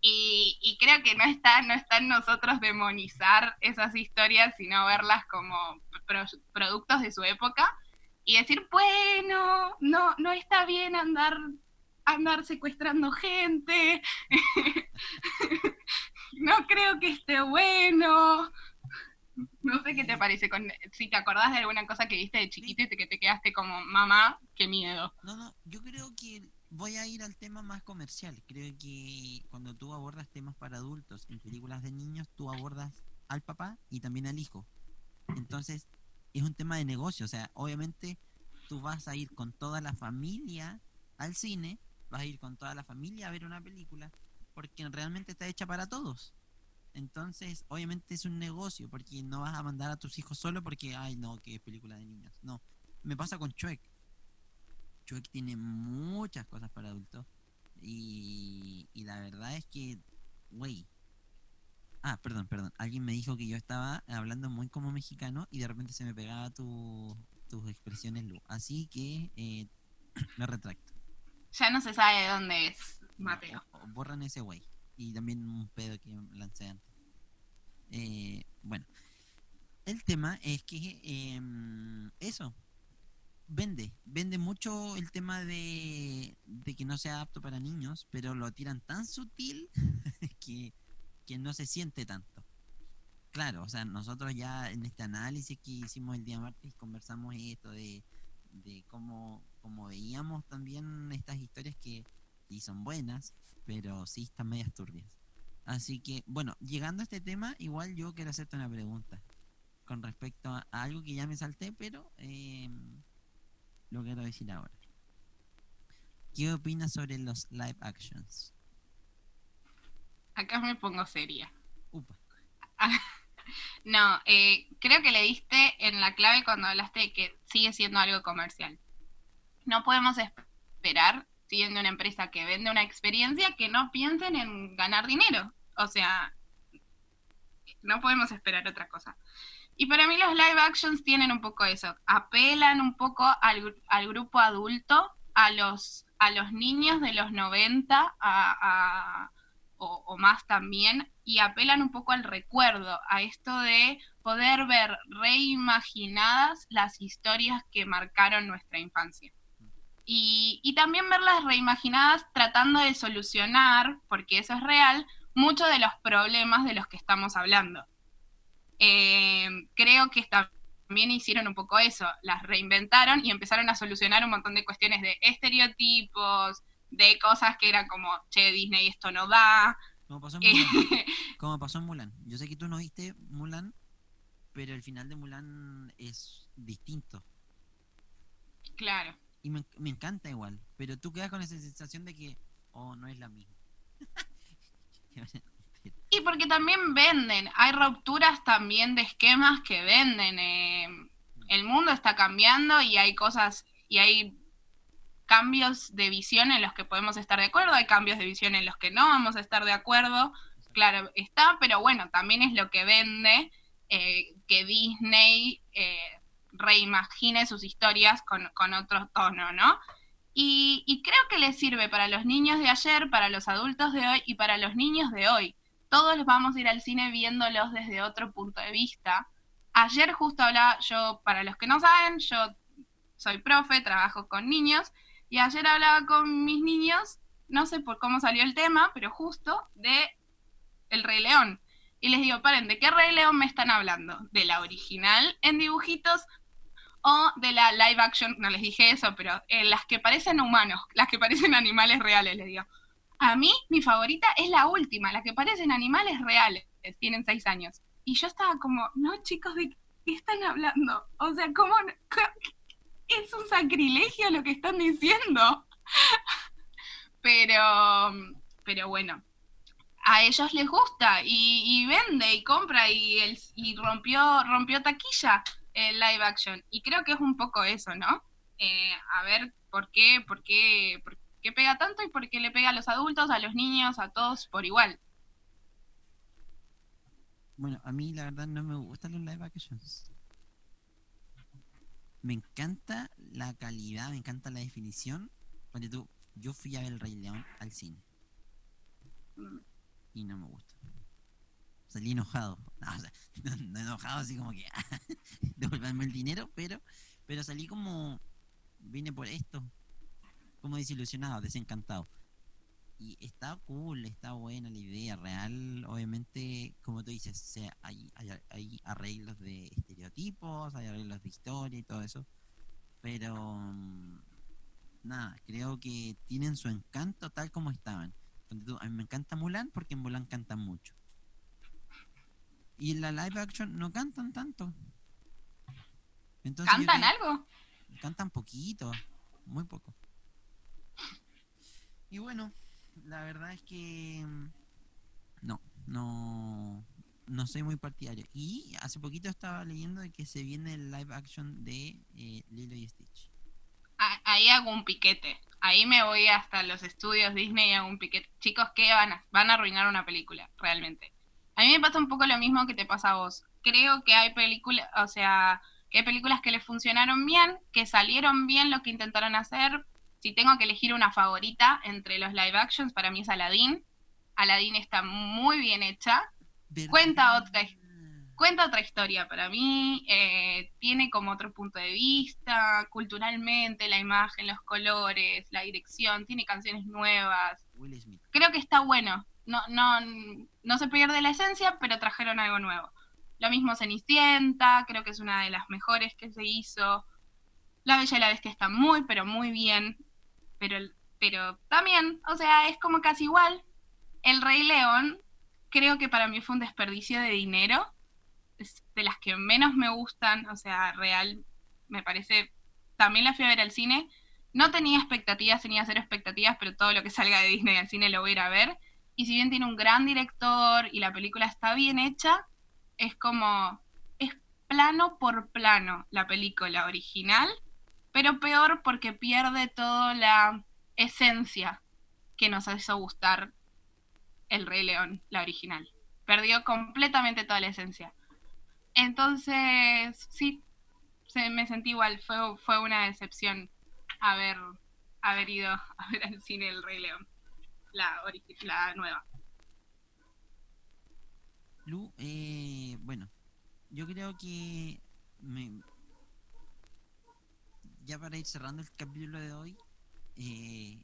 Y, creo que no está, no está en nosotros demonizar esas historias, sino verlas como productos de su época y decir, bueno, no, no está bien andar, andar secuestrando gente, no creo que esté bueno, no sé qué te parece, con, si te acordás de alguna cosa que viste de chiquito y que te quedaste como, mamá, qué miedo. No, no, yo creo que voy a ir al tema más comercial. Creo que cuando tú abordas temas para adultos en películas de niños, tú abordas al papá y también al hijo. Entonces, es un tema de negocio. O sea, obviamente tú vas a ir con toda la familia al cine, vas a ir con toda la familia a ver una película, porque realmente está hecha para todos. Entonces, obviamente es un negocio, porque no vas a mandar a tus hijos solo porque, ay, no, que es película de niños. No, me pasa con Chuek. Chuek tiene muchas cosas para adultos. Y, y la verdad es que, güey. Ah, perdón, perdón. Alguien me dijo que yo estaba hablando muy como mexicano y de repente se me pegaba tu, tus expresiones, Lu. Así que eh, me retracto. Ya no se sabe de dónde es, Mateo. borran ese güey y también un pedo que lancé antes. Eh, bueno, el tema es que em, eso vende, vende mucho el tema de, de, que no sea apto para niños, pero lo tiran tan sutil que, que no se siente tanto. Claro, o sea, nosotros ya en este análisis que hicimos el día martes conversamos esto de, de cómo, cómo veíamos también estas historias que, y son buenas, pero sí están medias turbias. Así que, bueno, llegando a este tema, igual yo quiero hacerte una pregunta con respecto a, algo que ya me salté, pero em, lo quiero decir ahora. ¿Qué opinas sobre los live actions? Acá me pongo seria. Upa. no, eh, creo que le diste en la clave cuando hablaste de que sigue siendo algo comercial. No podemos esperar siendo una empresa que vende una experiencia, que no piensen en ganar dinero. O sea, no podemos esperar otra cosa. Y para mí los live actions tienen un poco eso, apelan un poco al, grupo adulto, a los, a los niños de los 90 o, o, más también, y apelan un poco al recuerdo, a esto de poder ver reimaginadas las historias que marcaron nuestra infancia. Y, también verlas reimaginadas tratando de solucionar, porque eso es real, muchos de los problemas de los que estamos hablando. Eh, creo que también hicieron un poco eso, las reinventaron y empezaron a solucionar un montón de cuestiones de estereotipos, de cosas que eran como, che, Disney, esto no da. Como pasó en Mulan. como pasó en Mulan. Yo sé que tú no viste Mulan, pero el final de Mulan es distinto. Claro y me, encanta igual, pero tú quedas con esa sensación de que, oh, no es la misma. y porque también venden, hay rupturas también de esquemas que venden. Eh, el mundo está cambiando y hay cosas, y hay cambios de visión en los que podemos estar de acuerdo, hay cambios de visión en los que no vamos a estar de acuerdo, claro, está, pero bueno, también es lo que vende eh, que Disney eh, reimagine sus historias con, otro tono, ¿no? Y, creo que le sirve para los niños de ayer, para los adultos de hoy y para los niños de hoy. Todos vamos a ir al cine viéndolos desde otro punto de vista. Ayer justo hablaba, yo, para los que no saben, yo soy profe, trabajo con niños, y ayer hablaba con mis niños, no sé por cómo salió el tema, pero justo de El Rey León. Y les digo, paren, ¿de qué Rey León me están hablando? ¿De la original en dibujitos o de la live action? No les dije eso, pero eh, las que parecen humanos, las que parecen animales reales, les digo. A mí, mi favorita es la última, la que parecen animales reales, tienen seis años. Y yo estaba como, no, chicos, ¿de qué están hablando? O sea, ¿cómo? es un sacrilegio lo que están diciendo. pero, pero bueno, a ellos les gusta y, vende y compra y, el, y rompió, rompió taquilla el live action. Y creo que es un poco eso, ¿no? Eh, a ver por qué, por qué, por qué pega tanto y por qué le pega a los adultos, a los niños, a todos por igual. Bueno, a mí la verdad no me gustan los live actions me encanta la calidad, me encanta la definición. Cuando tú, yo fui a ver el Rey León al cine. Y no me gustó. Salí enojado. No, no, enojado así como que devolverme el dinero, pero, pero salí como vine por esto. Como desilusionado, desencantado y está cool, está buena la idea real. Obviamente, como tú dices, hay, hay, arreglos de estereotipos, hay arreglos de historia y todo eso. Pero, mm, nada, creo que tienen su encanto tal como estaban. A mí me encanta Mulan porque en Mulan cantan mucho. Y en la live action no cantan tanto. ¿Cantan algo? Cantan poquito, muy poco. Y bueno, la verdad es que mm, no, no, no soy muy partidario. Y hace poquito estaba leyendo de que se viene el live action de eh, Lilo y Stitch. Ahí hago un piquete. Ahí me voy hasta los estudios Disney y hago un piquete. Chicos, ¿qué van a, van a arruinar una película, realmente? A mí me pasa un poco lo mismo que te pasa a vos. Creo que hay películas, o sea, que hay películas que le funcionaron bien, que salieron bien lo que intentaron hacer, si tengo que elegir una favorita entre los live actions, para mí es Aladdin. Aladdin está muy bien hecha. Cuenta otra, cuenta otra historia para mí. Eh, tiene como otro punto de vista, culturalmente, la imagen, los colores, la dirección. Tiene canciones nuevas. Creo que está bueno. No, no, no se pierde la esencia, pero trajeron algo nuevo. Lo mismo Cenicienta, creo que es una de las mejores que se hizo. La Bella y la Bestia está muy, pero muy bien pero, pero también, o sea, es como casi igual. El Rey León, creo que para mí fue un desperdicio de dinero, es de las que menos me gustan, o sea, real, me parece, también la fui a ver al cine, no tenía expectativas, tenía cero expectativas, pero todo lo que salga de Disney al cine lo voy a ir a ver. Y si bien tiene un gran director y la película está bien hecha, es como, es plano por plano la película original pero peor porque pierde toda la esencia que nos hizo gustar El Rey León, la original. Perdió completamente toda la esencia. Entonces, sí, se, me sentí igual, fue, fue una decepción haber, haber ido a ver al cine El Rey León, la, la nueva. Lu, eh, bueno, yo creo que me, ya para ir cerrando el capítulo de hoy, eh,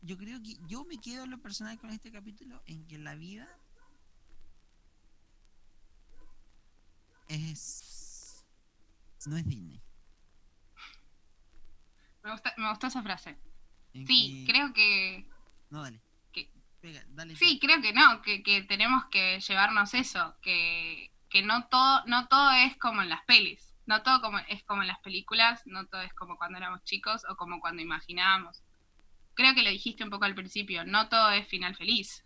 yo creo que yo me quedo en lo personal con este capítulo en que la vida es no es Disney. Me gusta, me gustó esa frase. Sí, creo que. No, dale. sí, creo que no, que, que tenemos que llevarnos eso, que, que no todo, no todo es como en las pelis no todo como, es como en las películas, no todo es como cuando éramos chicos o como cuando imaginábamos. Creo que lo dijiste un poco al principio, no todo es final feliz.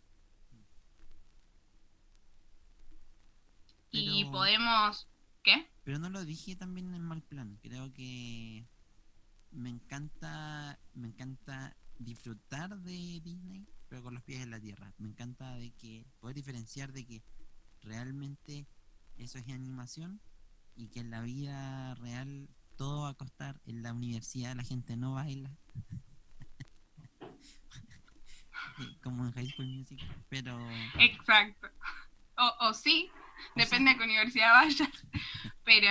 y podemos... ¿Qué? Pero no lo dije también en mal plan, creo que... me encanta, me encanta disfrutar de Disney, pero con los pies en la tierra. Me encanta de que poder diferenciar de que realmente eso es animación y que en la vida real todo va a costar. En la universidad la gente no baila. Como en High School Music, pero... Exacto. O, o sí, depende de qué universidad vayas. Pero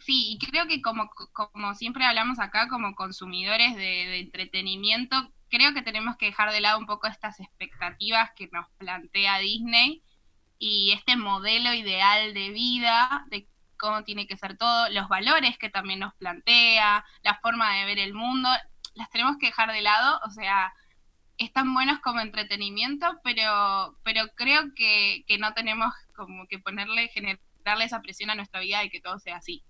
sí, y creo que como, como siempre hablamos acá, como consumidores de, de entretenimiento, creo que tenemos que dejar de lado un poco estas expectativas que nos plantea Disney y este modelo ideal de vida, de cómo tiene que ser todo, los valores que también nos plantea, la forma de ver el mundo, las tenemos que dejar de lado, o sea, están buenos como entretenimiento, pero, pero creo que, que no tenemos como que ponerle, generarle esa presión a nuestra vida de que todo sea así.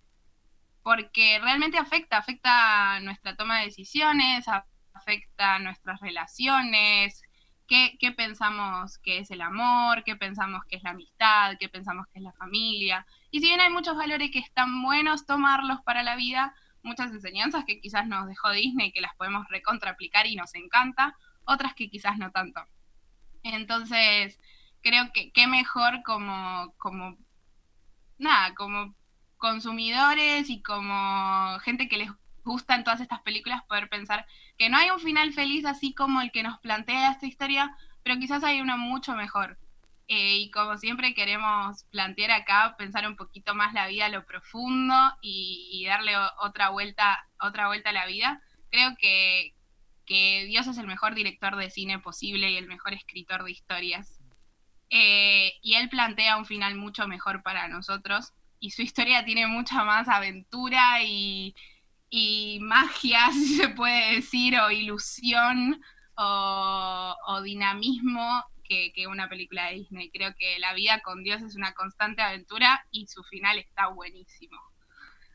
Porque realmente afecta, afecta nuestra toma de decisiones, afecta nuestras relaciones, qué, qué pensamos que es el amor, qué pensamos que es la amistad, qué pensamos que es la familia. Y si bien hay muchos valores que están buenos tomarlos para la vida, muchas enseñanzas que quizás nos dejó Disney que las podemos recontraaplicar y nos encanta, otras que quizás no tanto. Entonces, creo que qué mejor como, como, nada, como consumidores y como gente que les gustan todas estas películas poder pensar que no hay un final feliz así como el que nos plantea esta historia, pero quizás hay uno mucho mejor. Eh, y como siempre queremos plantear acá, pensar un poquito más la vida a lo profundo y, darle otra vuelta, otra vuelta a la vida. Creo que, que Dios es el mejor director de cine posible y el mejor escritor de historias. Eh, y él plantea un final mucho mejor para nosotros. Y su historia tiene mucha más aventura y, magia, si se puede decir, o ilusión o, o dinamismo que, que, una película de Disney. Creo que la vida con Dios es una constante aventura y su final está buenísimo.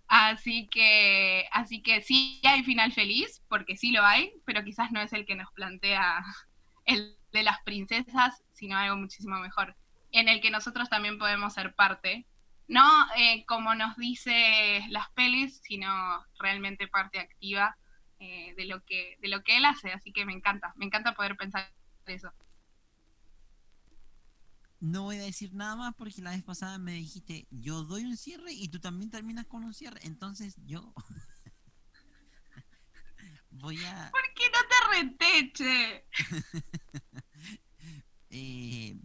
Así que, así que sí hay final feliz, porque sí lo hay, pero quizás no es el que nos plantea el de las princesas, sino algo muchísimo mejor, en el que nosotros también podemos ser parte, no eh, como nos dice las pelis, sino realmente parte activa eh, de, lo que, de lo que él hace, así que me encanta, me encanta poder pensar eso. No voy a decir nada más porque la vez pasada me dijiste, yo doy un cierre y tú también terminas con un cierre. Entonces yo voy a... ¿Por qué no te reteche? eh,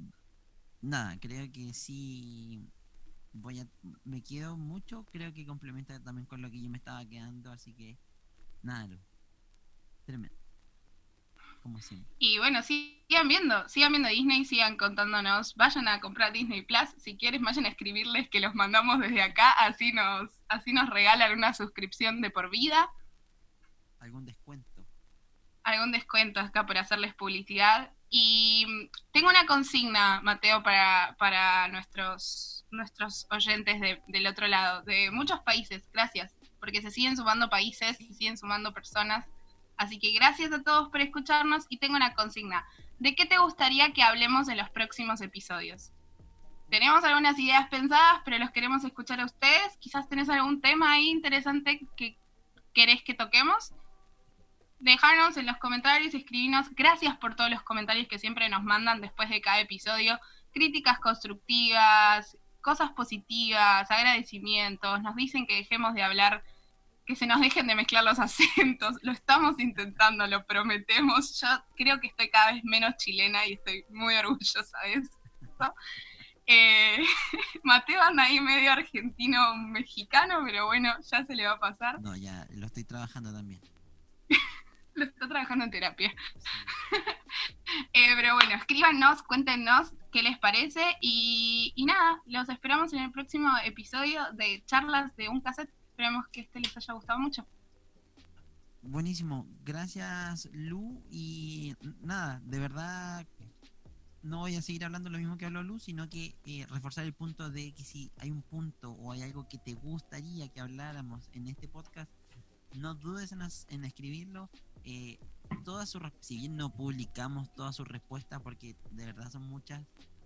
nada, creo que sí voy a... Me quedo mucho, creo que complementa también con lo que yo me estaba quedando, así que nada, tremendo. Como siempre. Y bueno, sigan viendo, sigan viendo Disney, sigan contándonos, vayan a comprar Disney Plus, si quieres vayan a escribirles que los mandamos desde acá, así nos, así nos regalan una suscripción de por vida. ¿Algún descuento? Algún descuento acá por hacerles publicidad. Y tengo una consigna, Mateo, para, para nuestros, nuestros oyentes de, del otro lado, de muchos países, gracias, porque se siguen sumando países, se siguen sumando personas Así que gracias a todos por escucharnos y tengo una consigna. ¿De qué te gustaría que hablemos en los próximos episodios? Tenemos algunas ideas pensadas, pero los queremos escuchar a ustedes. Quizás tenés algún tema ahí interesante que querés que toquemos. Dejarnos en los comentarios, escribinos. Gracias por todos los comentarios que siempre nos mandan después de cada episodio. Críticas constructivas, cosas positivas, agradecimientos. Nos dicen que dejemos de hablar que se nos dejen de mezclar los acentos. Lo estamos intentando, lo prometemos. Yo creo que estoy cada vez menos chilena y estoy muy orgullosa de eso. Eh, Mateo anda ahí medio argentino-mexicano, pero bueno, ya se le va a pasar. No, ya lo estoy trabajando también. lo está trabajando en terapia. Eh, pero bueno, escríbanos, cuéntenos qué les parece y, nada, los esperamos en el próximo episodio de charlas de un cassette esperemos que este les haya gustado mucho. Buenísimo, gracias Lu y nada, de verdad no voy a seguir hablando lo mismo que habló Lu, sino que eh, reforzar el punto de que si hay un punto o hay algo que te gustaría que habláramos en este podcast, no dudes en escribirlo. Eh, todas sus, si bien no publicamos todas sus respuestas, porque de verdad son muchas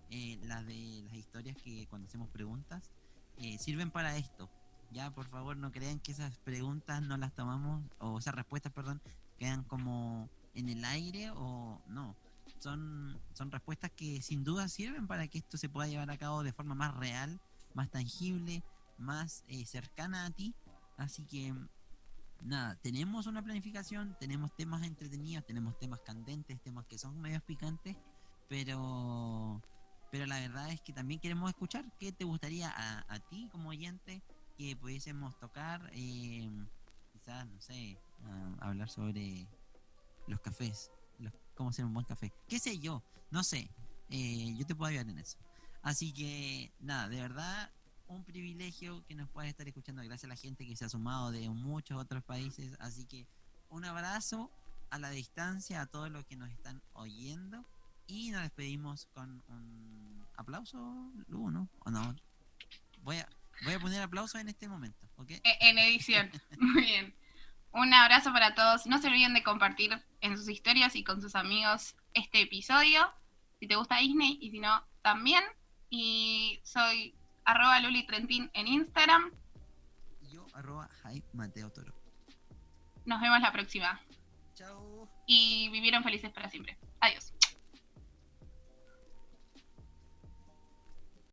eh, las de las historias que cuando hacemos preguntas, eh, sirven para esto, Ya, por favor, no crean que esas preguntas no las tomamos, o esas respuestas, perdón, quedan como en el aire o no. Son, son respuestas que sin duda sirven para que esto se pueda llevar a cabo de forma más real, más tangible, más eh, cercana a ti. Así que, nada, tenemos una planificación, tenemos temas entretenidos, tenemos temas candentes, temas que son medio picantes, pero, pero la verdad es que también queremos escuchar qué te gustaría a, a ti como oyente que pudiésemos tocar, eh, quizás, no sé, ah, hablar sobre los cafés, los, cómo hacer un buen café, qué sé yo, no sé, eh, yo te puedo ayudar en eso. Así que, nada, de verdad, un privilegio que nos puedas estar escuchando, gracias a la gente que se ha sumado de muchos otros países, así que un abrazo a la distancia a todos los que nos están oyendo y nos despedimos con un aplauso, Lu, ¿no? ¿O no? Voy a, voy a poner aplausos en este momento, ¿ok? E- En edición. Muy bien. Un abrazo para todos. No se olviden de compartir en sus historias y con sus amigos este episodio. Si te gusta Disney y si no, también. Y soy arroba Luli Trentín en Instagram. Yo, arroba Jai Mateo Toro. Nos vemos la próxima. Chao. Y vivieron felices para siempre.